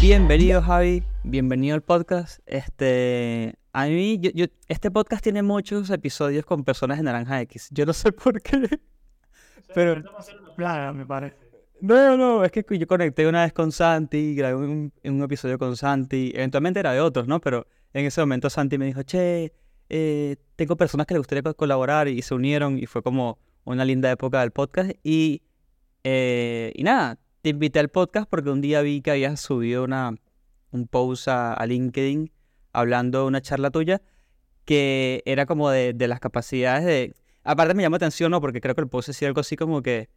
Bienvenido Javi, bienvenido al podcast. Este, a mí, yo, yo- este podcast tiene muchos episodios con personas de Naranja X. Yo no sé por qué. Pero- plaga, me parece. No, no, es que yo conecté una vez con Santi, grabé un, un episodio con Santi, eventualmente era de otros, ¿no? Pero en ese momento Santi me dijo, che, eh, tengo personas que le gustaría co- colaborar y se unieron y fue como una linda época del podcast y, eh, y nada, te invité al podcast porque un día vi que habías subido una, un post a, a LinkedIn hablando de una charla tuya que era como de, de las capacidades de... Aparte me llamó atención, ¿no? Porque creo que el post decía algo así como que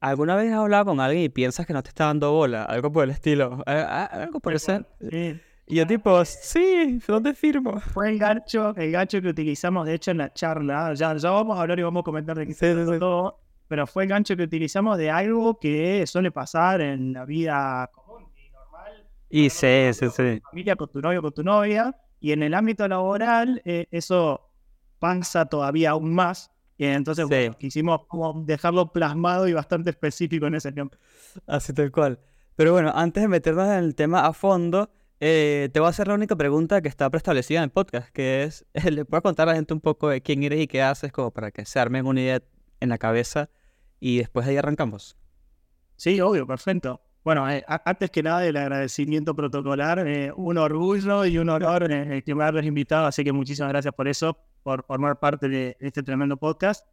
¿Alguna vez has hablado con alguien y piensas que no te está dando bola? Algo por el estilo. Algo por. Sí. Y yo tipo, sí, ¿dónde firmo? Fue el gancho, el gancho que utilizamos, de hecho, en la charla. Ya, ya vamos a hablar y vamos a comentar de qué Sí, sí. todo. Pero fue el gancho que utilizamos de algo que suele pasar en la vida común y normal. Y sí, sí, sí. familia, con tu novio, con tu novia, y en el ámbito laboral eh, eso pasa todavía aún más. Y entonces Sí. bueno, quisimos como dejarlo plasmado y bastante específico en ese tiempo. Así tal cual. Pero bueno, antes de meternos en el tema a fondo, eh, te voy a hacer la única pregunta que está preestablecida en el podcast, que es, ¿le puedo contar a la gente un poco de quién eres y qué haces, como para que se armen una idea en la cabeza y después de ahí arrancamos? Sí, obvio, perfecto. Bueno, eh, antes que nada, el agradecimiento protocolar, eh, un orgullo y un honor eh, el que me hayas invitado, así que muchísimas gracias por eso, por formar parte de este tremendo podcast.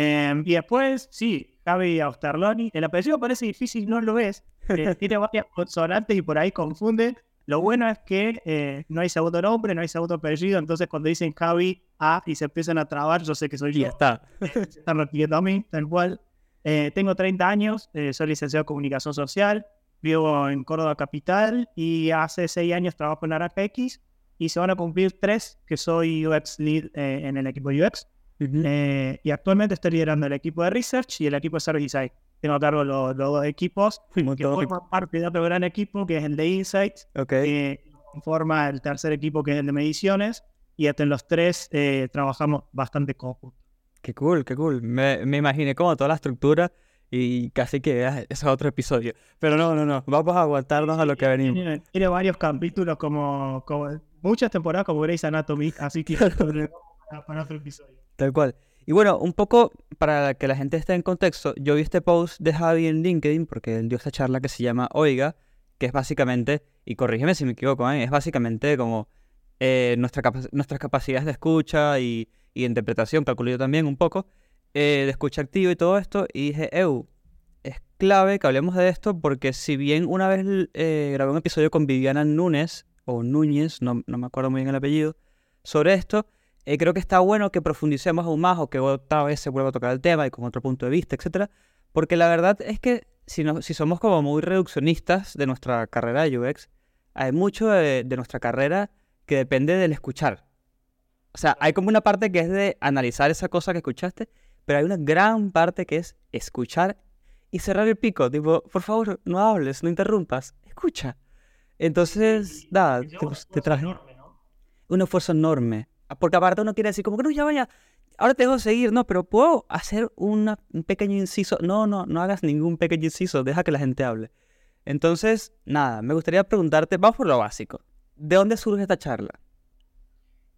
Eh, y después, sí, Javi Austerloni, el apellido parece difícil, no lo es, eh, tiene varias consonantes y por ahí confunde. Lo bueno es que eh, no hay segundo nombre, no hay segundo apellido, entonces cuando dicen Javi A y se empiezan a trabar, yo sé que soy Y yo ya está. se están refiriendo a mí, tal cual. Eh, tengo 30 años, eh, soy licenciado en comunicación social, vivo en Córdoba Capital y hace 6 años trabajo en Naranja X y se van a cumplir 3 que soy UX Lead eh, en el equipo UX. Ujú. Eh, y actualmente estoy liderando el equipo de Research y el equipo de Service Design. Tengo a cargo los, los dos equipos que forman parte de otro gran equipo que es el de Insights, Ok. que conforma el tercer equipo que es el de Mediciones y entre los tres eh, trabajamos bastante conjunto. Qué cool, qué cool. Me, me imaginé como toda la estructura y casi que eso es otro episodio. Pero no, no, no. Vamos a aguantarnos a lo que venimos. Tiene, tiene varios capítulos como, como muchas temporadas como Grey's Anatomy, así que para, para otro episodio. Tal cual. Y bueno, un poco para que la gente esté en contexto, yo vi este post de Javi en LinkedIn porque él dio esta charla que se llama Oiga, que es básicamente, y corrígeme si me equivoco, ¿eh? es básicamente como eh, nuestra nuestras capacidades de escucha y, y interpretación, calculo yo también un poco, eh, de escucha activa y todo esto, y dije, Eu, es clave que hablemos de esto porque si bien una vez eh, grabé un episodio con Viviana Núñez, o Núñez, no, no me acuerdo muy bien el apellido, sobre esto, eh, creo que está bueno que profundicemos aún más o que otra vez se vuelva a tocar el tema y con otro punto de vista, etcétera, porque la verdad es que si, no- si somos como muy reduccionistas de nuestra carrera de UX, hay mucho de, de nuestra carrera que depende del escuchar. O sea, hay como una parte que es de analizar esa cosa que escuchaste, pero hay una gran parte que es escuchar y cerrar el pico. Tipo, por favor, no hables, no interrumpas, escucha. Entonces, nada, te, te traje un esfuerzo enorme. Ah, Porque aparte uno quiere decir, como que no, ya vaya, ahora tengo que seguir, no, pero puedo hacer una- un pequeño inciso. No, no, no hagas ningún pequeño inciso, deja que la gente hable. Entonces, nada, me gustaría preguntarte, vamos por lo básico. ¿De dónde surge esta charla?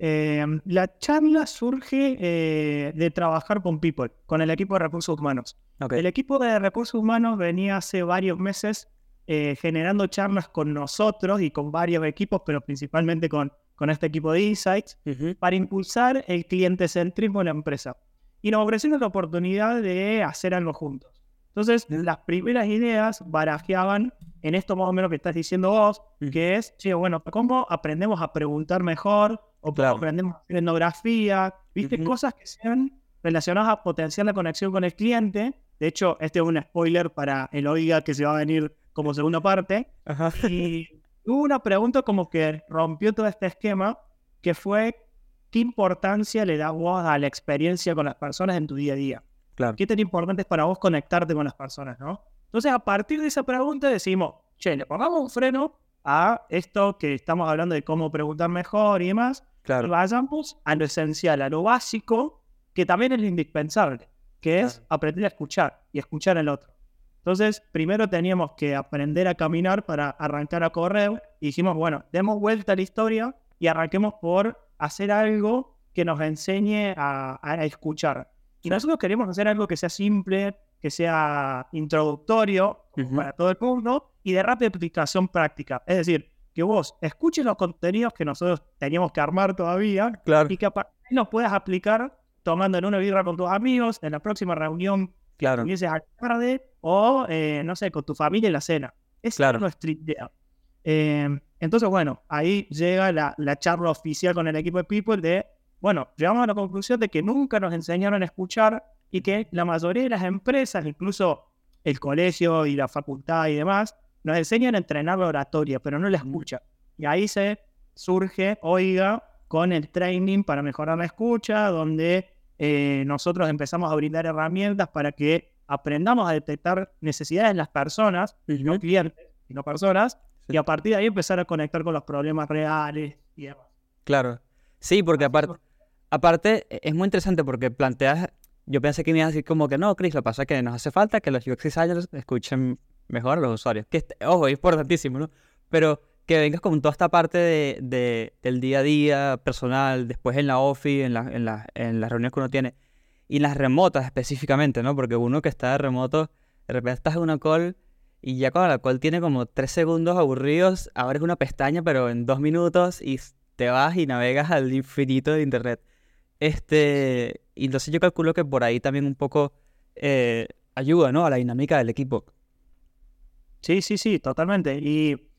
Eh, la charla surge eh, de trabajar con People, con el equipo de recursos humanos. Ok, El equipo de recursos humanos venía hace varios meses eh, generando charlas con nosotros y con varios equipos, pero principalmente con, con este equipo de Insights, Ujú, para impulsar el cliente centrismo en la empresa. Y nos ofrecieron la oportunidad de hacer algo juntos. Entonces, Ya. las primeras ideas barajeaban en esto más o menos que estás diciendo vos, Ujú. que es, che, bueno, ¿cómo aprendemos a preguntar mejor? ¿O Claro. aprendemos etnografía? ¿Viste? Cosas que sean relacionadas a potenciar la conexión con el cliente. De hecho, este es un spoiler para el Oiga que se va a venir como segunda parte. Ajá. Y hubo una pregunta como que rompió todo este esquema, que fue, ¿qué importancia le das vos a la experiencia con las personas en tu día a día? Claro. ¿Qué tan importante es para vos conectarte con las personas, no? Entonces, a partir de esa pregunta decimos, che, le pongamos un freno a esto que estamos hablando de cómo preguntar mejor y demás, Claro. vayamos a lo esencial, a lo básico, que también es lo indispensable, que es Claro. aprender a escuchar y escuchar al otro. Entonces, primero teníamos que aprender a caminar para arrancar a correr. Y dijimos, bueno, demos vuelta a la historia y arranquemos por hacer algo que nos enseñe a, a escuchar. Y nosotros queremos hacer algo que sea simple, que sea introductorio Ujú. para todo el mundo y de rápida aplicación práctica. Es decir, que vos escuches los contenidos que nosotros teníamos que armar todavía Claro, y que los puedas aplicar tomando en una birra con tus amigos, en la próxima reunión claro. empieces a tarde o, eh, no sé, con tu familia en la cena. Esa Claro. es nuestra idea. Eh, entonces, bueno, ahí llega la, la charla oficial con el equipo de People de, bueno, llegamos a la conclusión de que nunca nos enseñaron a escuchar y que la mayoría de las empresas, incluso el colegio y la facultad y demás, nos enseñan a entrenar la oratoria, pero no la escucha. Y ahí se surge, oiga, con el training para mejorar la escucha, donde eh, nosotros empezamos a brindar herramientas para que aprendamos a detectar necesidades de las personas, no Ujú. clientes, sino personas, Sí. y a partir de ahí empezar a conectar con los problemas reales y demás. Claro. Sí, porque aparte, aparte e- es muy interesante porque planteas, yo pensé que me ibas a decir como que no, Chris, lo que pasa es que nos hace falta que los UX designers escuchen mejor a los usuarios. Que, ojo, es importantísimo, ¿no? Pero que vengas con toda esta parte de, de- del día a día personal, después en la office, en, la- en, la- en las reuniones que uno tiene, y las remotas específicamente, ¿no? Porque uno que está de remoto, de repente estás en una call y ya cuando la call tiene como tres segundos aburridos, abres una pestaña, pero en dos minutos y te vas y navegas al infinito de internet. Este, y entonces yo calculo que por ahí también un poco eh, ayuda, ¿no? A la dinámica del equipo. Sí, sí, sí, totalmente. Y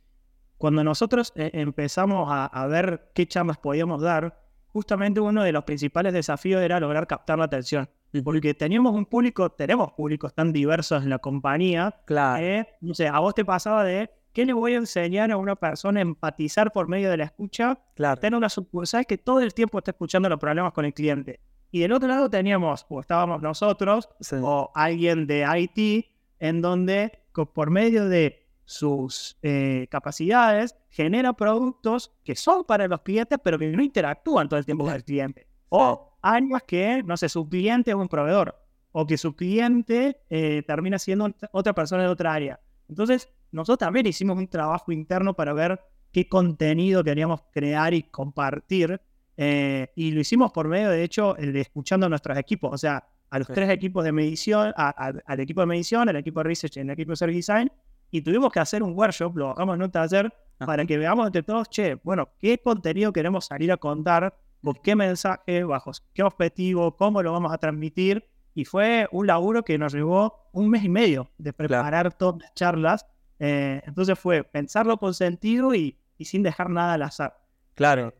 cuando nosotros eh, empezamos a, a ver qué charlas podíamos dar, justamente uno de los principales desafíos era lograr captar la atención. Porque teníamos un público, tenemos públicos tan diversos en la compañía, Claro, eh, no sé, a vos te pasaba de, ¿qué le voy a enseñar a una persona a empatizar por medio de la escucha? claro. Tener una sucursal que todo el tiempo está escuchando los problemas con el cliente. Y del otro lado teníamos, o estábamos nosotros, Sí. o alguien de IT, en donde por medio de sus eh, capacidades genera productos que son para los clientes, pero que no interactúan todo el tiempo con el cliente. O áreas que, no sé, su cliente es un proveedor, o que su cliente eh, termina siendo ot- otra persona de otra área. Entonces, nosotros también hicimos un trabajo interno para ver qué contenido queríamos crear y compartir. eh, y lo hicimos por medio, de hecho, el de escuchando a nuestros equipos. O sea, a los Sí. tres equipos de medición, a- a- al equipo de medición, al equipo de research y al equipo de service design. Y tuvimos que hacer un workshop, lo bajamos en un taller, para Ajá. que veamos entre todos, che, bueno, qué contenido queremos salir a contar, con qué mensaje, bajo qué objetivo, cómo lo vamos a transmitir. Y fue un laburo que nos llevó un mes y medio de preparar todas las charlas. Eh, entonces fue pensarlo con sentido y, y sin dejar nada al azar. Claro.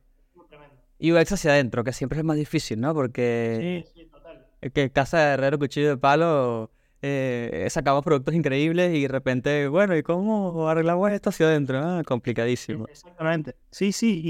Y UX hacia adentro, que siempre es más difícil, ¿no? Porque Sí, sí, que casa de herrero, cuchillo de palo, eh, sacamos productos increíbles y de repente, bueno, ¿y cómo arreglamos esto hacia adentro? Ah, complicadísimo. Exactamente. Sí, sí.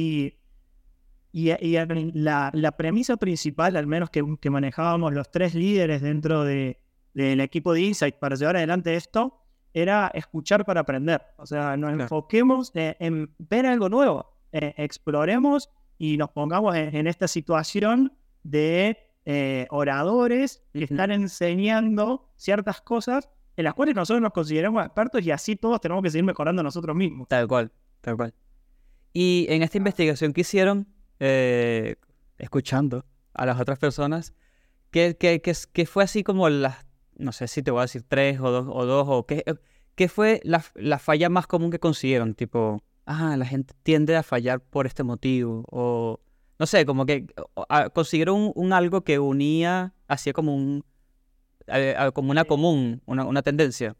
Y, y, y el- la, la premisa principal, al menos que, que manejábamos los tres líderes dentro de, del equipo de Insight para llevar adelante esto, era escuchar para aprender. O sea, nos Claro. enfoquemos eh, en ver algo nuevo, eh, exploremos y nos pongamos en, en esta situación de eh, oradores que están enseñando ciertas cosas en las cuales nosotros nos consideramos expertos y así todos tenemos que seguir mejorando nosotros mismos. Tal cual, tal cual. Y en esta investigación que hicieron, eh, escuchando a las otras personas, ¿qué, qué, qué, qué fue así como las, no sé si te voy a decir tres o dos, o dos, o qué, qué fue la, la falla más común que consiguieron? Tipo, ah, la gente tiende a fallar por este motivo, o no sé, como que consiguieron un, un algo que unía, hacía como un, a- como una común, una, una tendencia.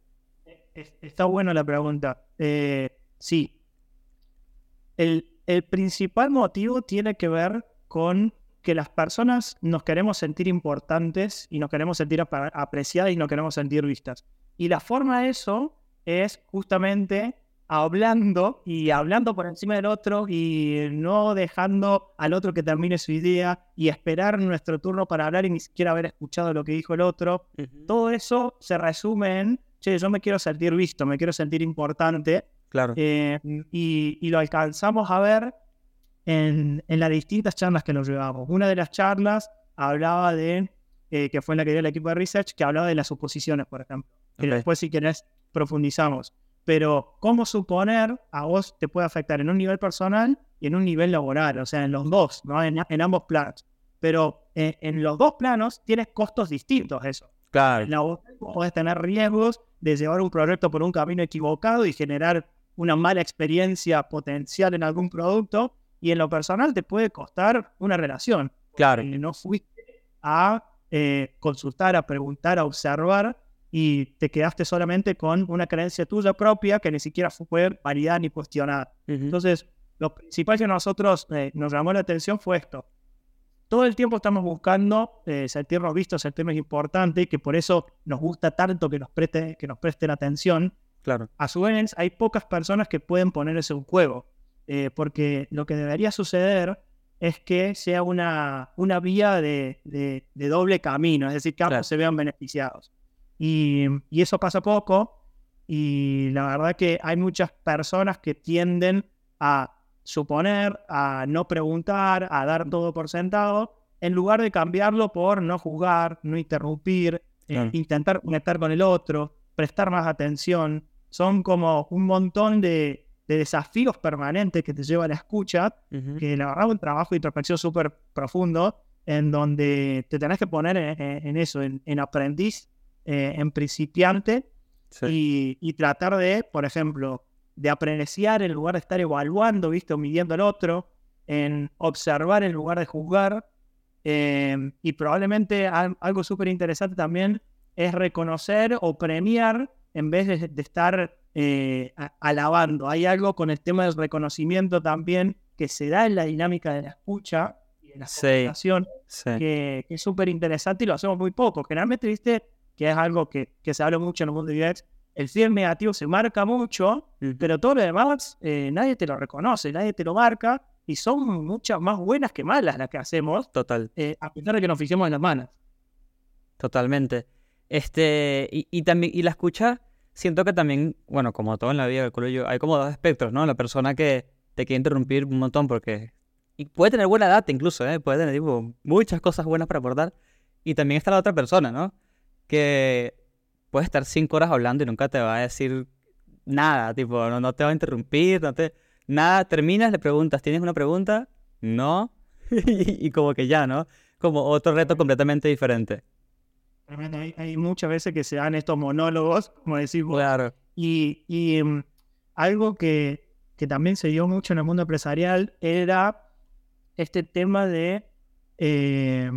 Es- Está buena la pregunta. Eh, sí. El, el principal motivo tiene que ver con que las personas nos queremos sentir importantes y nos queremos sentir apreciadas y nos queremos sentir vistas. Y la forma de eso es justamente hablando y hablando por encima del otro y no dejando al otro que termine su idea y esperar nuestro turno para hablar y ni siquiera haber escuchado lo que dijo el otro todo eso se resume en, che, yo me quiero sentir visto, me quiero sentir importante, Claro. eh, y, y lo alcanzamos a ver en, en las distintas charlas que nos llevamos. Una de las charlas hablaba de, eh, que fue en la que dio el equipo de research, que hablaba de las suposiciones, por ejemplo. que Ok. después si querés profundizamos. Pero cómo suponer a vos te puede afectar en un nivel personal y en un nivel laboral, o sea, en los dos, ¿no? en, en ambos planos. Pero eh, en los dos planos tienes costos distintos eso. Claro. En laboral podés tener riesgos de llevar un proyecto por un camino equivocado y generar una mala experiencia potencial en algún producto. Y en lo personal te puede costar una relación. Claro. No fuiste a eh, consultar, a preguntar, a observar y te quedaste solamente con una creencia tuya propia que ni siquiera fue validada ni cuestionada. Entonces, lo principal que a nosotros eh, nos llamó la atención fue esto. Todo el tiempo estamos buscando eh, sentirnos vistos, sentirnos importantes, que por eso nos gusta tanto que nos, preste, que nos presten atención. Claro. A su vez, hay pocas personas que pueden poner eso en juego, eh, porque lo que debería suceder es que sea una, una vía de, de- de doble camino, es decir, que ambos Claro. se vean beneficiados. Y, y eso pasa poco, y la verdad que hay muchas personas que tienden a suponer, a no preguntar, a dar todo por sentado, en lugar de cambiarlo por no juzgar, no interrumpir, eh, intentar conectar con el otro, prestar más atención. Son como un montón de, de desafíos permanentes que te lleva a la escucha, que la verdad es un trabajo de introspección súper profundo, en donde te tenés que poner en, en- en eso, en, en aprendiz, eh, en principiante, Sí. y, y tratar de, por ejemplo, de apreciar en lugar de estar evaluando, ¿viste? O midiendo al otro, en observar en lugar de juzgar. eh, y probablemente al- algo súper interesante también es reconocer o premiar en vez de, de estar eh, alabando. Hay algo con el tema del reconocimiento también que se da en la dinámica de la escucha y de la Sí. que, que es súper interesante y lo hacemos muy poco. Generalmente, viste, que es algo que, que se habla mucho en el mundo de UX, el feedback negativo se marca mucho, pero todo lo demás eh, nadie te lo reconoce, nadie te lo marca y son muchas más buenas que malas las que hacemos, Total. eh, a pesar de que nos fijemos en las manos. Totalmente. Este, y, y también, y la escucha, siento que también, bueno, como todo en la vida, yo, hay como dos espectros, ¿no? La persona que te quiere interrumpir un montón porque. Y puede tener buena data incluso, ¿eh? Puede tener tipo, muchas cosas buenas para aportar. Y también está la otra persona, ¿no? Que puede estar cinco horas hablando y nunca te va a decir nada, tipo, no, no te va a interrumpir, no te. Nada, terminas, le preguntas, ¿tienes una pregunta? No. y, y como que ya, ¿no? Como otro reto completamente diferente. Tremendo, Hay, hay muchas veces que se dan estos monólogos, como decimos, Claro. Y, y, mm, algo que, que también se dio mucho en el mundo empresarial era este tema de eh,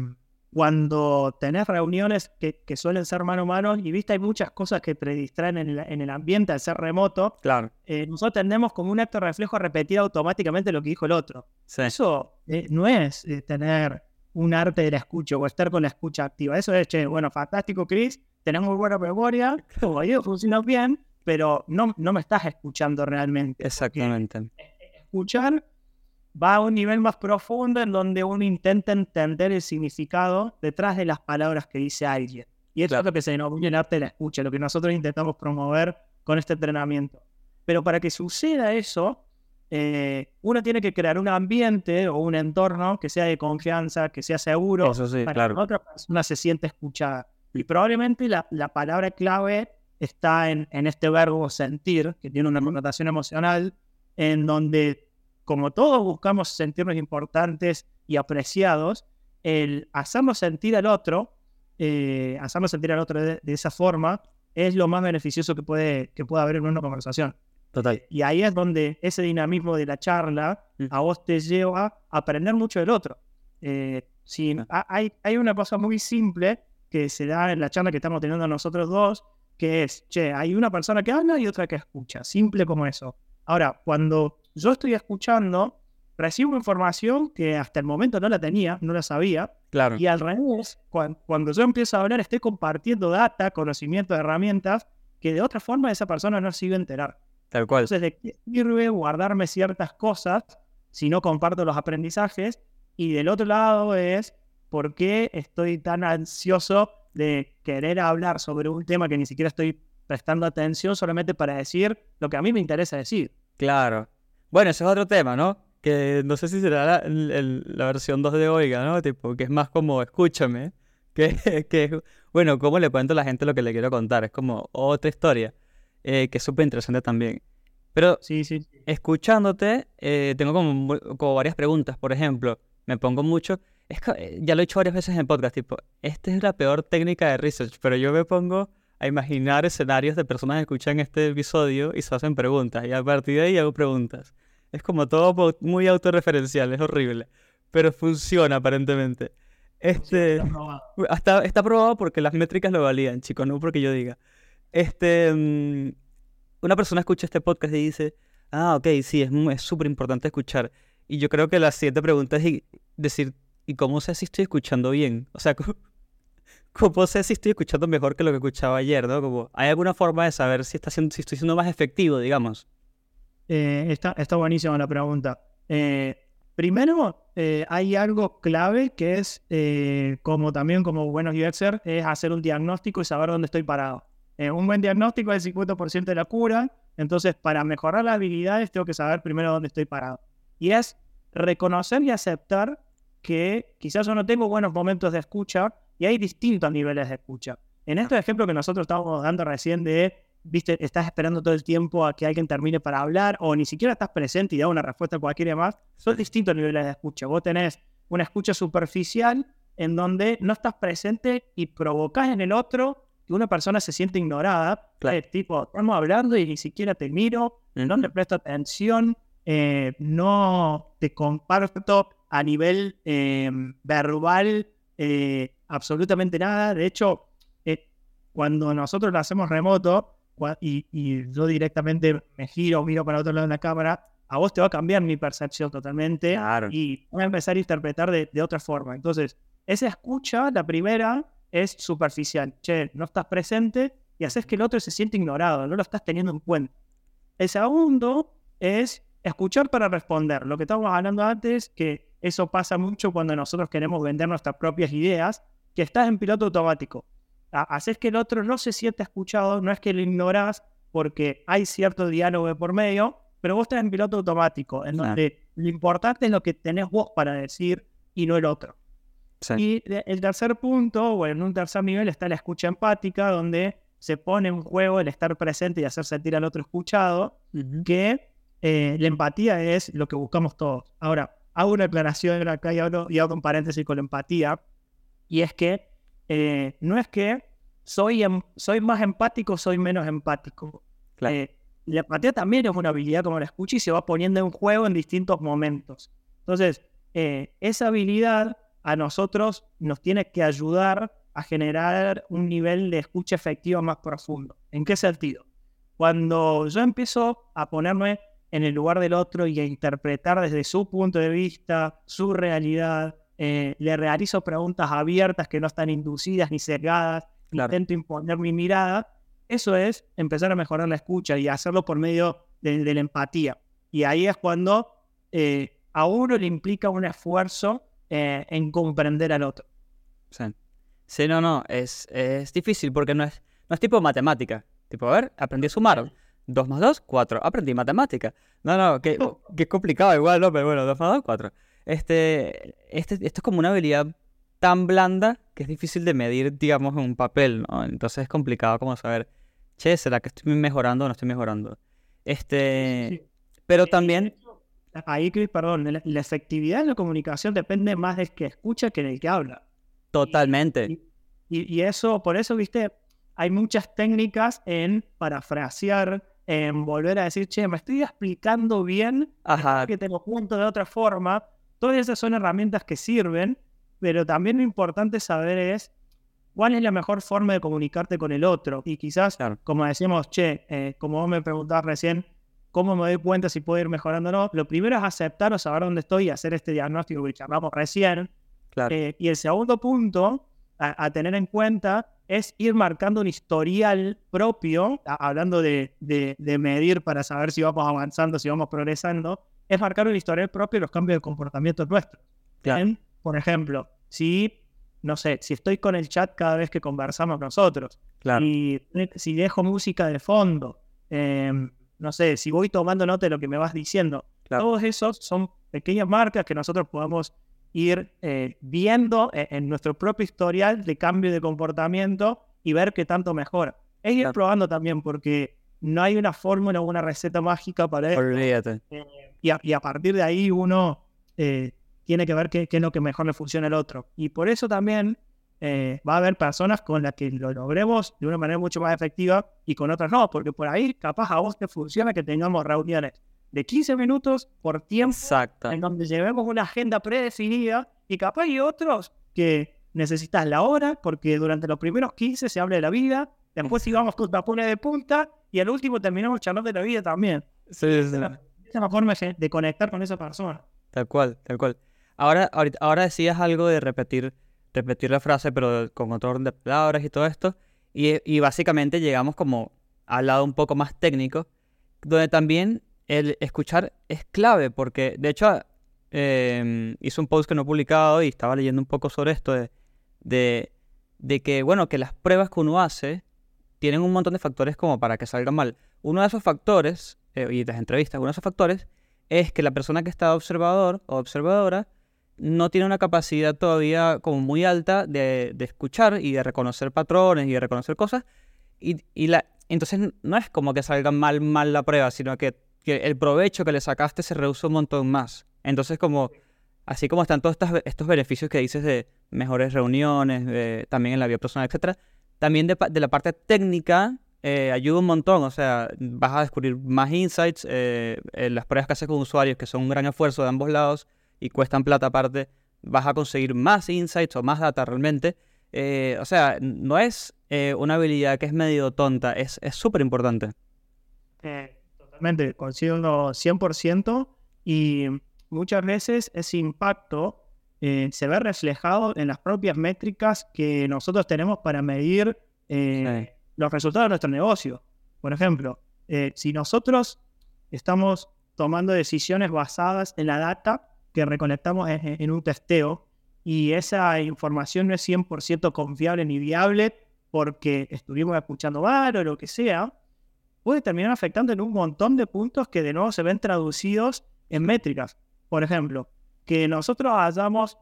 cuando tenés reuniones que, que suelen ser mano a mano y viste hay muchas cosas que te distraen en el, en el ambiente al ser remoto, Claro. eh, nosotros tendemos como un acto reflejo a repetir automáticamente lo que dijo el otro. Sí. Eso eh, no es eh, tener un arte de la escucha o estar con la escucha activa. Eso es, che, bueno, fantástico, Chris, tenemos muy buena memoria, tu oído funciona bien, pero no, no me estás escuchando realmente. Exactamente. Escuchar va a un nivel más profundo en donde uno intenta entender el significado detrás de las palabras que dice alguien. Y eso Claro. es lo que se denomina el arte de la escucha, lo que nosotros intentamos promover con este entrenamiento. Pero para que suceda eso, eh, uno tiene que crear un ambiente o un entorno que sea de confianza, que sea seguro, Eso sí, para claro. que otra persona se siente escuchada. Y probablemente la, la palabra clave está en, en este verbo sentir, que tiene una connotación emocional, en donde, como todos buscamos sentirnos importantes y apreciados, el hacernos sentir al otro, eh, hacernos sentir al otro de, de esa forma, es lo más beneficioso que puede, que puede haber en una conversación. Total. Y ahí es donde ese dinamismo de la charla Mm. a vos te lleva a aprender mucho del otro. Eh, si, Ah. ha- hay, hay una cosa muy simple que se da en la charla que estamos teniendo nosotros dos, que es, che, hay una persona que habla y otra que escucha. Simple como eso. Ahora, cuando yo estoy escuchando, recibo información que hasta el momento no la tenía, no la sabía, Claro. y al revés, cuan- cuando yo empiezo a hablar, estoy compartiendo data, conocimiento, herramientas, que de otra forma esa persona no se iba a enterar. Tal cual. Entonces, ¿de qué sirve guardarme ciertas cosas si no comparto los aprendizajes? Y del otro lado es, ¿por qué estoy tan ansioso de querer hablar sobre un tema que ni siquiera estoy prestando atención solamente para decir lo que a mí me interesa decir? Claro. Bueno, ese es otro tema, ¿no? Que no sé si será la, el- la versión 2 de Oiga, ¿no? Tipo, que es más como escúchame, que, que bueno, ¿cómo le cuento a la gente lo que le quiero contar? Es como otra historia, eh, que es súper interesante también. Pero Sí, sí. escuchándote, eh, tengo como, como varias preguntas. Por ejemplo, me pongo mucho. Es que, eh, ya lo he hecho varias veces en podcast, tipo, esta es la peor técnica de research, pero yo me pongo a imaginar escenarios de personas que escuchan este episodio y se hacen preguntas, y a partir de ahí hago preguntas. Es como todo muy autorreferencial, es horrible, pero funciona aparentemente. Este, Está probado. hasta, está probado porque las métricas lo validan, chicos, no porque yo diga. Este, mm, una persona escucha este podcast y dice, ah, ok, sí, es mu- es súper importante escuchar. Y yo creo que la siguiente pregunta es y- decir, ¿y cómo sé si estoy escuchando bien? O sea, ¿cómo, cómo sé si estoy escuchando mejor que lo que escuchaba ayer, ¿no? Como, ¿hay alguna forma de saber si, está siendo, si estoy siendo más efectivo, digamos? Eh, está, está buenísima la pregunta. Eh, primero, eh, hay algo clave que es, como también como buenos UXer, es hacer un diagnóstico y saber dónde estoy parado. Un buen diagnóstico es el 50% de la cura, entonces para mejorar las habilidades tengo que saber primero dónde estoy parado. Y es reconocer y aceptar que quizás yo no tengo buenos momentos de escucha y hay distintos niveles de escucha. En este ejemplo que nosotros estábamos dando recién de viste, estás esperando todo el tiempo a que alguien termine para hablar o ni siquiera estás presente y da una respuesta cualquiera y demás, son distintos niveles de escucha. Vos tenés una escucha superficial en donde no estás presente y provocás en el otro que una persona se siente ignorada. Claro. Eh, tipo, estamos hablando y ni siquiera te miro, no te presto atención, eh, no te comparto a nivel eh, verbal eh, absolutamente nada. De hecho, eh, cuando nosotros lo hacemos remoto y, y yo directamente me giro, miro para otro lado de la cámara, a vos te va a cambiar mi percepción totalmente Claro. y voy a empezar a interpretar de, de otra forma. Entonces, esa escucha, la primera, es superficial. Che, no estás presente y haces que el otro se siente ignorado, no lo estás teniendo en cuenta. El segundo es escuchar para responder. Lo que estábamos hablando antes, que eso pasa mucho cuando nosotros queremos vender nuestras propias ideas, que estás en piloto automático. Ha- Haces que el otro no se sienta escuchado, no es que lo ignorás porque hay cierto diálogo de por medio, pero vos estás en piloto automático, en donde lo importante es lo que tenés vos para decir y no el otro. Sí. Y el tercer punto, o en un tercer nivel, está la escucha empática, donde se pone en juego el estar presente y hacer sentir al otro escuchado, que eh, la empatía es lo que buscamos todos. Ahora, hago una aclaración acá y hablo, y hago un paréntesis con la empatía, y es que eh, no es que soy, em- soy más empático, soy menos empático. Claro. Eh, la empatía también es una habilidad como la escucha y se va poniendo en juego en distintos momentos. Entonces, eh, esa habilidad a nosotros nos tiene que ayudar a generar un nivel de escucha efectiva más profundo. ¿En qué sentido? Cuando yo empiezo a ponerme en el lugar del otro y a interpretar desde su punto de vista, su realidad, eh, le realizo preguntas abiertas que no están inducidas ni sesgadas, Claro. intento imponer mi mirada, eso es empezar a mejorar la escucha y hacerlo por medio de, de la empatía. Y ahí es cuando eh, a uno le implica un esfuerzo eh, en comprender al otro. Sí. Sí, no, no, es, es difícil porque no es, no es tipo matemática. Tipo, a ver, aprendí a sumar. 2 más 2, 4. Aprendí matemática. No, no, qué, qué complicado igual, ¿no? Pero bueno, 2 más 2, 4. Este, este, esto es como una habilidad tan blanda que es difícil de medir, digamos, en un papel, ¿no? Entonces es complicado como saber, che, ¿será que estoy mejorando o no estoy mejorando? Este, pero también, Ahí, Chris, perdón, la, la efectividad en la comunicación depende más del que escucha que del que habla. totalmente. Y, y- y eso, por eso, viste, hay muchas técnicas en parafrasear, en volver a decir, che, me estoy explicando bien, Ajá, que te lo cuento de otra forma. Todas esas son herramientas que sirven, pero también lo importante saber es cuál es la mejor forma de comunicarte con el otro. Y quizás, Claro. como decimos, che, eh, como vos me preguntabas recién, ¿cómo me doy cuenta si puedo ir mejorando o no? Lo primero es aceptar o saber dónde estoy y hacer este diagnóstico que charlamos recién. claro. Eh, y el segundo punto a, a tener en cuenta es ir marcando un historial propio, a- hablando de, de- de medir para saber si vamos avanzando, si vamos progresando, es marcar un historial propio de los cambios de comportamiento nuestros. Claro. Por ejemplo, si, no sé, si estoy con el chat cada vez que conversamos nosotros, Claro. y si dejo música de fondo, em, no sé, si voy tomando nota de lo que me vas diciendo, Claro. todos esos son pequeñas marcas que nosotros podamos ir eh, viendo e, en, nuestro propio historial de cambio de comportamiento y ver qué tanto mejora. Es ir probando también porque no hay una fórmula o una receta mágica para. Olvídate. Eh, y, a, y, a, partir de ahí uno eh, tiene que ver qué, qué, es lo que mejor le funciona al otro. Y por eso también eh, va a haber personas con las que lo logremos de una manera mucho más efectiva y con otras no, porque por ahí capaz a vos te funciona que tengamos reuniones de 15 minutos por tiempo Exacto. en donde llevemos una agenda predefinida y capaz hay otros que necesitas la hora porque durante los primeros 15 se habla de la vida, después sigamos con tapones de punta y al último terminamos charlando de la vida también. Sí, sí. Es la forma de conectar con esa persona. Tal cual, tal cual. Ahora, ahorita, ahora decías algo de repetir, repetir la frase, pero con otro orden de palabras y todo esto. Y, y básicamente llegamos como al lado un poco más técnico, donde también el escuchar es clave, porque de hecho eh, hice un post que no he publicado y estaba leyendo un poco sobre esto, de, de, de, que, bueno, que las pruebas que uno hace tienen un montón de factores como para que salgan mal. Uno de esos factores, eh, y las entrevistas, uno de esos factores es que la persona que está observador o observadora no tiene una capacidad todavía como muy alta de, de escuchar y de reconocer patrones y de reconocer cosas. Y, y la, entonces no es como que salga mal, mal la prueba, sino que, que, el provecho que le sacaste se reduce un montón más. Entonces como, así como están todos estos, estos beneficios que dices de mejores reuniones, de, también en la vida personal, etc., también de, de la parte técnica eh, ayuda un montón, o sea, vas a descubrir más insights, eh, las pruebas que haces con usuarios, que son un gran esfuerzo de ambos lados y cuestan plata aparte, vas a conseguir más insights o más data realmente. Eh, o sea, no es eh, una habilidad que es medio tonta, es súper importante. totalmente, coincido 100% y muchas veces ese impacto se ve reflejado en las propias métricas que nosotros tenemos para medir sí los resultados de nuestro negocio. Por ejemplo, eh, si nosotros estamos tomando decisiones basadas en la data que recolectamos en, un testeo y esa información no es 100% confiable ni viable porque estuvimos escuchando mal o lo que sea, puede terminar afectando en un montón de puntos que de nuevo se ven traducidos en métricas. Por ejemplo, que nosotros hayamos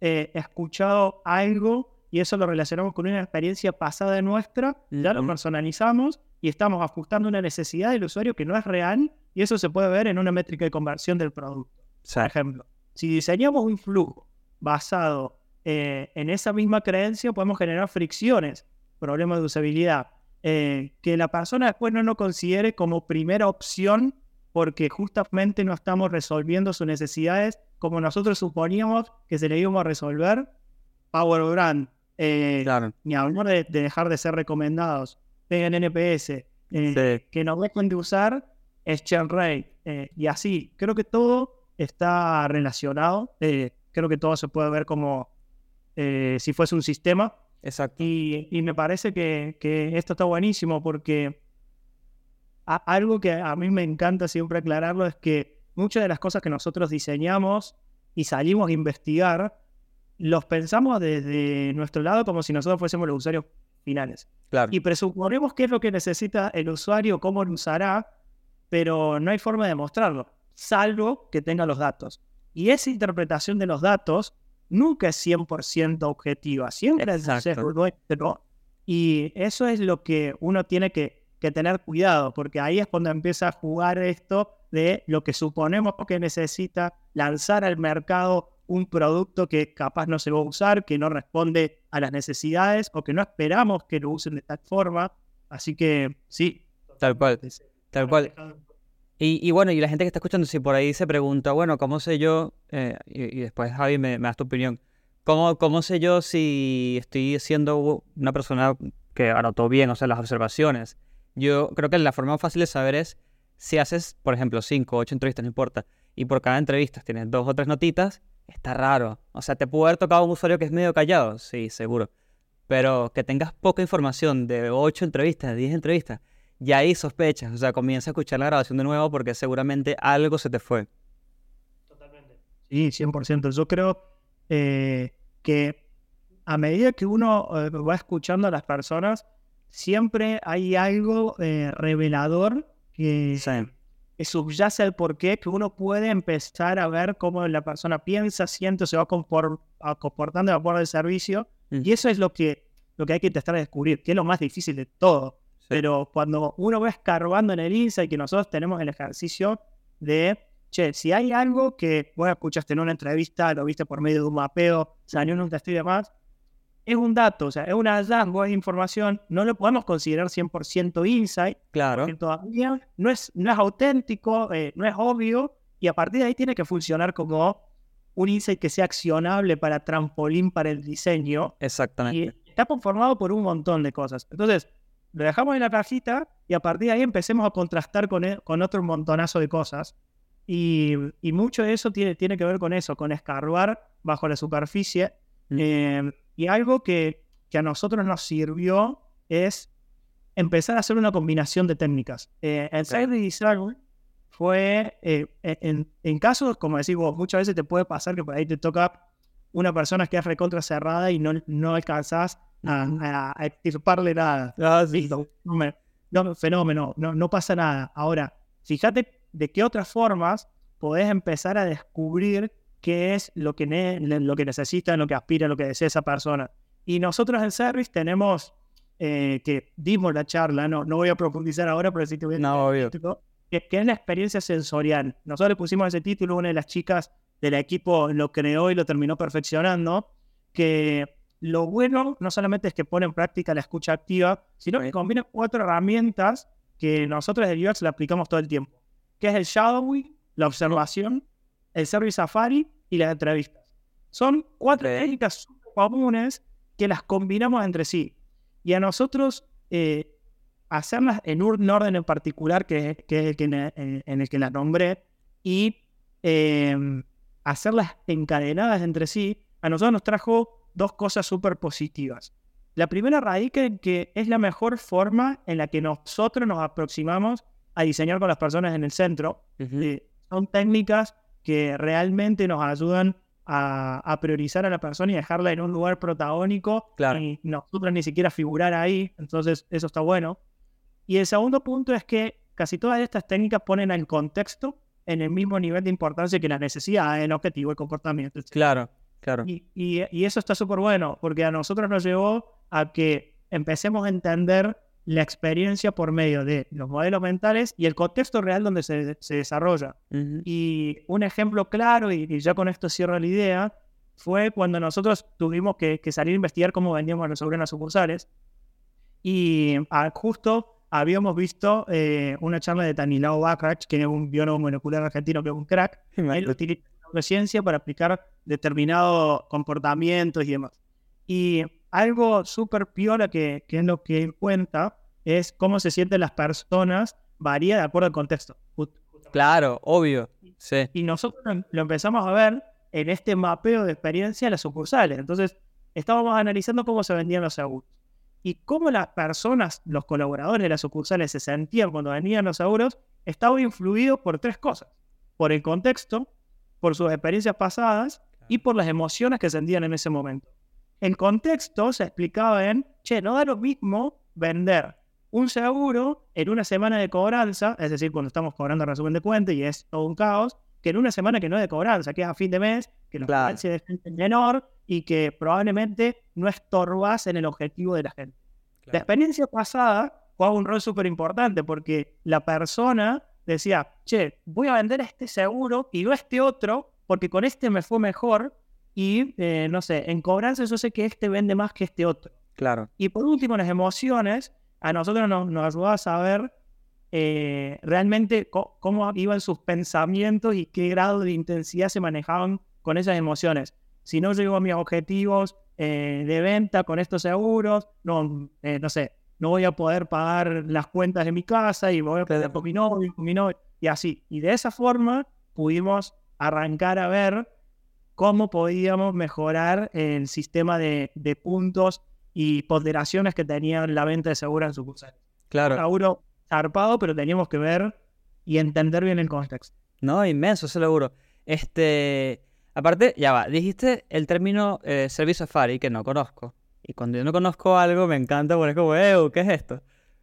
eh, escuchado algo y eso lo relacionamos con una experiencia pasada nuestra, ya lo personalizamos y estamos ajustando una necesidad del usuario que no es real y eso se puede ver en una métrica de conversión del producto. Sí. Por ejemplo, si diseñamos un flujo basado eh, en esa misma creencia, podemos generar fricciones, problemas de usabilidad, eh, que la persona después no lo considere como primera opción porque justamente no estamos resolviendo sus necesidades como nosotros suponíamos que se le íbamos a resolver. Power Brand, eh, claro. ni hablar de, de, dejar de ser recomendados, pegan NPS, eh, sí. que nos dejen de usar exchange rate, eh, y así. Creo que todo está relacionado, eh, creo que todo se puede ver como si fuese un sistema. Exacto. Y, y me parece que, que, esto está buenísimo porque a, algo que a mí me encanta siempre aclararlo es que muchas de las cosas que nosotros diseñamos y salimos a investigar, los pensamos desde nuestro lado como si nosotros fuésemos los usuarios finales. Claro. Y presuponemos qué es lo que necesita el usuario, cómo lo usará, pero no hay forma de mostrarlo, salvo que tenga los datos. Y esa interpretación de los datos nunca es 100% objetiva, siempre Exacto. es pero Y eso es lo que uno tiene que, que tener cuidado, porque ahí es cuando empieza a jugar esto de lo que suponemos que necesita lanzar al mercado un producto que capaz no se va a usar, que no responde a las necesidades o que no esperamos que lo usen de tal forma. Así que sí. Tal cual. Tal cual. Y, y, bueno, y la gente que está escuchando, si por ahí se pregunta, bueno, ¿cómo sé yo? Eh, y, y, después, Javi, me, me das tu opinión. ¿Cómo, ¿Cómo sé yo si estoy siendo una persona que anotó bien, o sea, las observaciones? Yo creo que la forma más fácil de saber es si haces, por ejemplo, cinco o ocho entrevistas, no importa, y por cada entrevista tienes dos o tres notitas, está raro. O sea, te puede haber tocado un usuario que es medio callado, sí, seguro. Pero que tengas poca información de 8 entrevistas, de 10 entrevistas, ya ahí sospechas. O sea, comienza a escuchar la grabación de nuevo porque seguramente algo se te fue. Totalmente. Sí, 100%. Yo creo eh, que a medida que uno eh, va escuchando a las personas, siempre hay algo eh, revelador que, sí. Subyace el porqué, que uno puede empezar a ver cómo la persona piensa, siente, se va comportando de acuerdo al servicio. Mm. Y eso es lo que, lo que hay que intentar descubrir, que es lo más difícil de todo. Pero cuando uno va escarbando en el insight, que nosotros tenemos el ejercicio de, che, si hay algo que vos escuchaste en una entrevista, lo viste por medio de un mapeo, salió en un testigo y demás, es un dato, o sea, es un hallazgo, es información, no lo podemos considerar 100% insight, Claro. porque todavía no es, no es auténtico, eh, no es obvio, y a partir de ahí tiene que funcionar como un insight que sea accionable para trampolín para el diseño, Exactamente. y está conformado por un montón de cosas. Entonces, lo dejamos en la cajita y a partir de ahí empecemos a contrastar con, e- con otro montonazo de cosas. Y, y mucho de eso tiene, tiene que ver con eso, con escarbar bajo la superficie. Mm. Eh, y algo que, que a nosotros nos sirvió es empezar a hacer una combinación de técnicas. Eh, el side design fue, eh, en, en casos, como decís vos, muchas veces te puede pasar que por ahí te toca una persona que es recontra cerrada y no, no alcanzás a, a, a extirparle nada. Ah, sí. Listo, no me- no, fenómeno, no, no pasa nada. Ahora, fíjate de qué otras formas podés empezar a descubrir qué es lo que, ne- lo que necesita, lo que aspira, lo que desea esa persona. Y nosotros en Service tenemos, eh, que dimos la charla, no, no voy a profundizar ahora, pero sí te voy a No, obvio. título, que, que es la experiencia sensorial. Nosotros le pusimos ese título, una de las chicas del equipo lo creó y lo terminó perfeccionando, que lo bueno no solamente es que pone en práctica la escucha activa, sino que combina cuatro herramientas que nosotros del UX le aplicamos todo el tiempo, que es el shadowing, la observación, el service safari y las entrevistas. Son cuatro técnicas comunes que las combinamos entre sí. Y a nosotros eh, hacerlas en un orden en particular, que, que es el que en, en el que las nombré, y eh, hacerlas encadenadas entre sí, a nosotros nos trajo dos cosas súper positivas. La primera radica en que es la mejor forma en la que nosotros nos aproximamos a diseñar con las personas en el centro. Ujú. Eh, son técnicas que realmente nos ayudan a, a priorizar a la persona y dejarla en un lugar protagónico Claro. y nosotros ni siquiera figurar ahí, entonces eso está bueno. Y el segundo punto es que casi todas estas técnicas ponen al contexto en el mismo nivel de importancia que las necesidades, el objetivo, el comportamiento, etc. Claro, claro. Y, y- y eso está súper bueno, porque a nosotros nos llevó a que empecemos a entender la experiencia por medio de los modelos mentales y el contexto real donde se, se desarrolla. Y un ejemplo claro, y, y ya con esto cierro la idea, fue cuando nosotros tuvimos que, que salir a investigar cómo vendíamos los seguros en las sucursales. Y ah, justo habíamos visto eh, una charla de Tanilao Backrach, que es un biólogo molecular argentino que es un crack, él utiliza la neurociencia para aplicar determinados comportamientos y demás. Y algo súper piola que, que es lo que él cuenta es cómo se sienten las personas, varía de acuerdo al contexto. Claro, obvio. Sí. Y nosotros lo- lo empezamos a ver en este mapeo de experiencia de las sucursales. Entonces, estábamos analizando cómo se vendían los seguros. Y cómo las personas, los colaboradores de las sucursales se sentían cuando vendían los seguros, estaba influido por tres cosas. Por el contexto, por sus experiencias pasadas y por las emociones que sentían en ese momento. El contexto se explicaba en, che, no da lo mismo vender un seguro en una semana de cobranza, es decir, cuando estamos cobrando resumen de cuenta y es todo un caos, que en una semana que no es de cobranza, que es a fin de mes, que la Claro. ganancia es menor y que probablemente no estorbas en el objetivo de la gente. La experiencia pasada jugaba un rol súper importante porque la persona decía, che, voy a vender este seguro y no este otro porque con este me fue mejor y, eh, no sé, en cobranza yo sé que este vende más que este otro. Claro. Y por último, las emociones, a nosotros nos, nos ayudaba a saber eh, realmente cómo iban sus pensamientos y qué grado de intensidad se manejaban con esas emociones. Si no llego a mis objetivos eh, de venta con estos seguros, no, no sé, no voy a poder pagar las cuentas de mi casa y voy a pelear con mi novio, con mi novio, y así. Y de esa forma pudimos arrancar a ver cómo podíamos mejorar el sistema de, de puntos y ponderaciones que tenía la venta de seguro en sucursales. Claro. Seguro zarpado, pero teníamos que ver y entender bien el contexto. No, inmenso, seguro. Este, aparte, ya va, dijiste el término eh, Service Safari que no conozco. Y cuando yo no conozco algo, me encanta porque es como, "Ew, ¿qué es esto?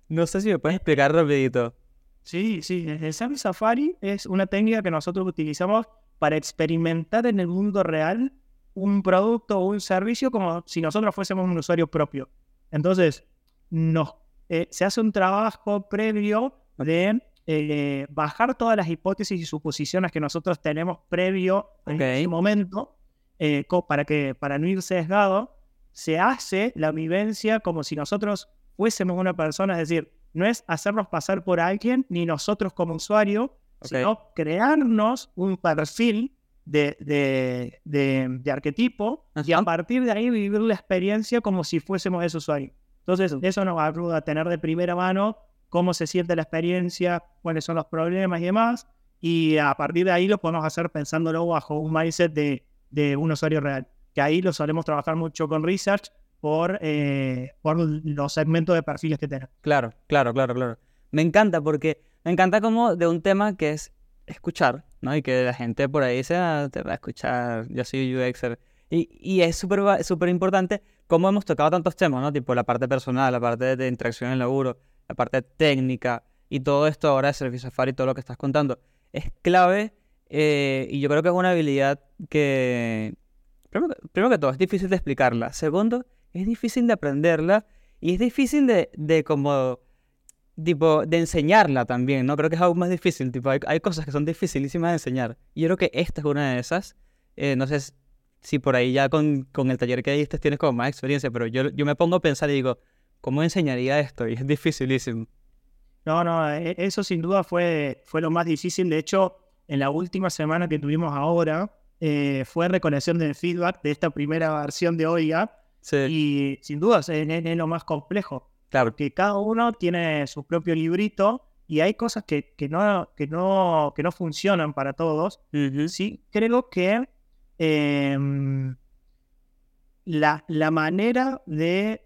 No sé si me puedes explicar rapidito. Sí, sí. El Service Safari es una técnica que nosotros utilizamos para experimentar en el mundo real un producto o un servicio como si nosotros fuésemos un usuario propio. Entonces, nos, eh, se hace un trabajo previo de eh, bajar todas las hipótesis y suposiciones que nosotros tenemos previo en ese momento eh, para, que, para no ir sesgado. Se hace la vivencia como si nosotros fuésemos una persona, es decir, no es hacernos pasar por alguien ni nosotros como usuario, Ok. sino crearnos un perfil de, de, de- de arquetipo y a partir de ahí vivir la experiencia como si fuésemos ese usuario. Entonces, eso nos ayuda a tener de primera mano cómo se siente la experiencia, cuáles son los problemas y demás, y a partir de ahí lo podemos hacer pensándolo bajo un mindset de, de un usuario real, que ahí lo solemos trabajar mucho con research por, eh, por los segmentos de perfiles que tenemos. Claro, claro, claro, claro. Me encanta porque me encanta como de un tema que es escuchar, ¿no? Y que la gente por ahí dice, ah, te va a escuchar, yo soy UXer. Y, y es súper importante cómo hemos tocado tantos temas, ¿no? Tipo la parte personal, la parte de interacción en el laburo, la parte técnica y todo esto ahora de Service Safari y todo lo que estás contando. Es clave eh, y yo creo que es una habilidad que, primero, primero que todo, es difícil de explicarla. Segundo, es difícil de aprenderla y es difícil de, de como, tipo, de enseñarla también, ¿no? Creo que es aún más difícil, tipo, hay, hay cosas que son dificilísimas de enseñar. Y yo creo que esta es una de esas. Eh, no sé si por ahí ya con, con el taller que diste tienes como más experiencia, pero yo, yo me pongo a pensar y digo, ¿cómo enseñaría esto? Y es dificilísimo. No, no, e- eso sin duda fue, fue lo más difícil. De hecho, en la última semana que tuvimos ahora, eh, fue recolección del feedback de esta primera versión de Oiga. Sí, Y sin duda es, es- es lo más complejo, claro. porque cada uno tiene su propio librito y hay cosas que, que, no, que, no, que no funcionan para todos. Sí, creo que em, la, la manera de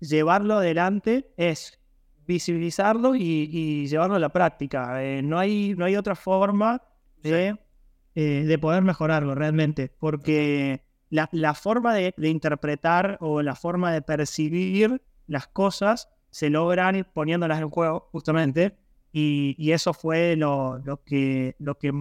llevarlo adelante es visibilizarlo y, y llevarlo a la práctica. Eh, no, hay, no hay otra forma de, eh, de poder mejorarlo realmente, porque la, la forma de, de interpretar o la forma de percibir las cosas se logran poniéndolas en juego, justamente, y, y eso fue lo, lo que, lo que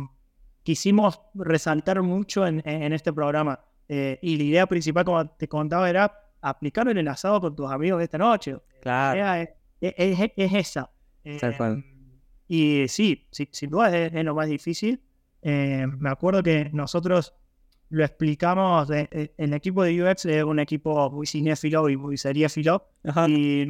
quisimos resaltar mucho en, en- este programa. Eh, y la idea principal, como te contaba, era aplicarlo en el asado con tus amigos de esta noche. Claro. La idea es, es- es- es esa. Tal cual. Eh, y sí, sí, sin duda es, es lo más difícil. Eh, me acuerdo que nosotros lo explicamos, eh, eh, el equipo de UX es un equipo muy cinéfilo y muy seriéfilo. Y,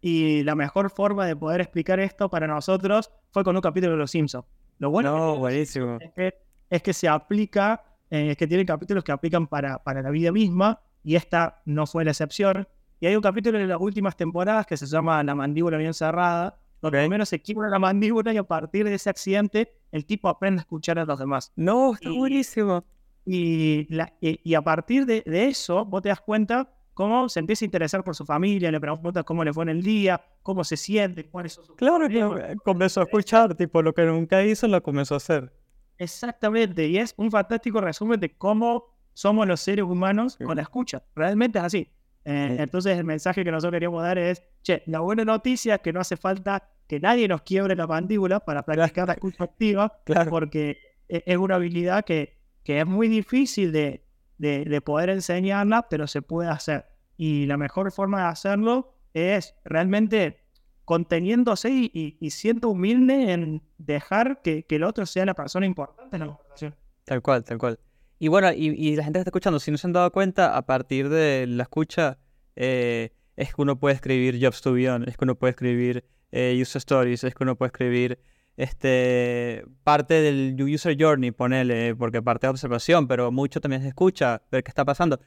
y la mejor forma de poder explicar esto para nosotros fue con un capítulo de Los Simpsons. Lo bueno No, buenísimo. es que, es que se aplica, eh, es que tiene capítulos que aplican para, para la vida misma y esta no fue la excepción. Y hay un capítulo en las últimas temporadas que se llama La mandíbula bien cerrada, donde Ok. primero se quiebra la mandíbula y a partir de ese accidente el tipo aprende a escuchar a los demás. No, está Y- buenísimo. Y, la- y, y a partir de, de eso vos te das cuenta cómo se empieza a interesar por su familia, le preguntas cómo le fue en el día, cómo se siente, cuáles son sus Claro, que comenzó a escuchar, tipo, lo que nunca hizo lo comenzó a hacer. Exactamente, y es un fantástico resumen de cómo somos los seres humanos Sí. con la escucha. Realmente es así. Eh. Entonces el mensaje que nosotros queríamos dar es, che, la buena noticia es que no hace falta que nadie nos quiebre la mandíbula para practicar la escucha activa, Claro. porque e- es una habilidad que, que es muy difícil de, de- de poder enseñarla, pero se puede hacer. Y la mejor forma de hacerlo es realmente conteniéndose y, y- siendo humilde en dejar que, que el otro sea la persona importante en la conversación. Tal cual, tal cual. Y bueno, y, y la gente que está escuchando, si no se han dado cuenta, a partir de la escucha, eh, es que uno puede escribir Jobs to Beyond, es que uno puede escribir eh, User Stories, es que uno puede escribir este, parte del User Journey, ponele, porque parte de observación, pero mucho también se escucha, ver qué está pasando.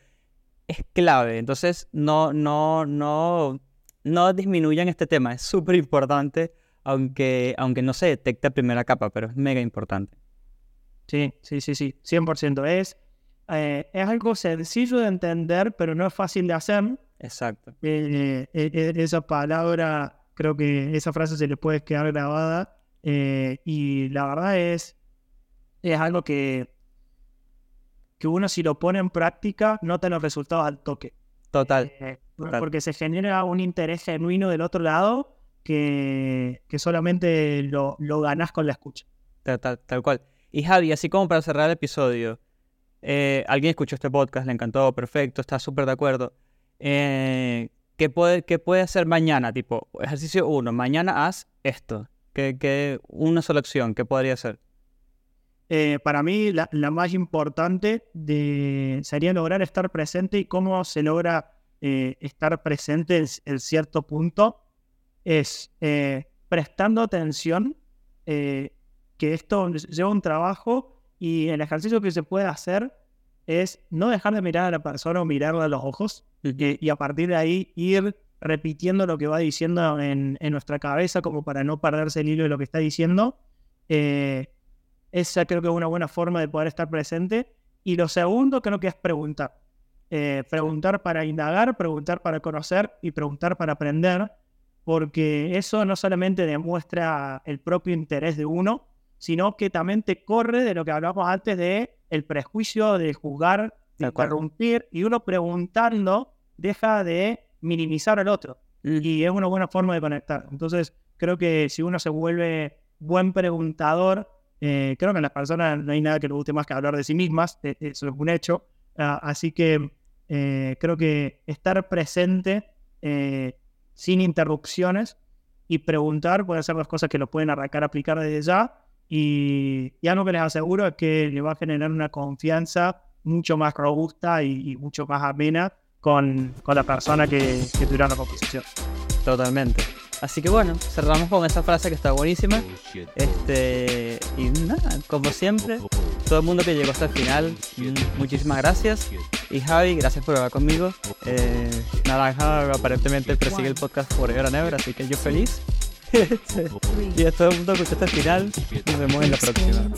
Es clave, entonces no, no, no, no disminuyan este tema, es súper importante, aunque, aunque no se detecte a primera capa, pero es mega importante. Sí, sí, sí, sí, 100%. Es, eh, es algo sencillo de entender, pero no es fácil de hacer. Exacto. Eh, eh, eh, esa palabra, creo que esa frase se le puede quedar grabada. Eh, y la verdad es, es algo que, que uno si lo pone en práctica nota los resultados al toque. Total. Eh, total. porque se genera un interés genuino del otro lado que, que solamente lo, lo ganás con la escucha. Tal, tal, tal cual. Y Javi, así como para cerrar el episodio, eh, alguien escuchó este podcast, le encantó, perfecto, está súper de acuerdo. Eh, ¿qué, puede, ¿Qué puede hacer mañana? Tipo, ejercicio 1, mañana haz esto. ¿Qué, qué, una sola acción, ¿qué podría hacer? Eh, para mí, la, la más importante de, sería lograr estar presente y cómo se logra eh, estar presente en, en, cierto punto es eh, prestando atención que esto lleva un trabajo y el ejercicio que se puede hacer es no dejar de mirar a la persona o mirarla a los ojos y, y a partir de ahí ir repitiendo lo que va diciendo en, en, nuestra cabeza como para no perderse el hilo de lo que está diciendo. Eh, esa creo que es una buena forma de poder estar presente. Y lo segundo creo que es preguntar. Eh, preguntar para indagar, preguntar para conocer y preguntar para aprender, porque eso no solamente demuestra el propio interés de uno, sino que también te corre de lo que hablábamos antes de el prejuicio de juzgar, de interrumpir, y uno preguntando deja de minimizar al otro. Mm. Y es una buena forma de conectar. Entonces, creo que si uno se vuelve buen preguntador, eh, creo que en las personas no hay nada que le guste más que hablar de sí mismas, eh, eso es un hecho. Uh, así que eh, creo que estar presente eh, sin interrupciones y preguntar puede ser las cosas que lo pueden arrancar a aplicar desde ya. Y, y algo que les aseguro es que le va a generar una confianza mucho más robusta y, y mucho más amena con, con la persona que, que tuvieron la composición. Totalmente. Así que bueno, cerramos con esa frase que está buenísima. Este, y nada, como siempre, todo el mundo que llegó hasta el final, muchísimas gracias. Y Javi, gracias por hablar conmigo. Eh, Naranja aparentemente persigue el podcast Forever and Ever, así que yo feliz. y a todo el mundo que está hasta el final, nos vemos en la próxima.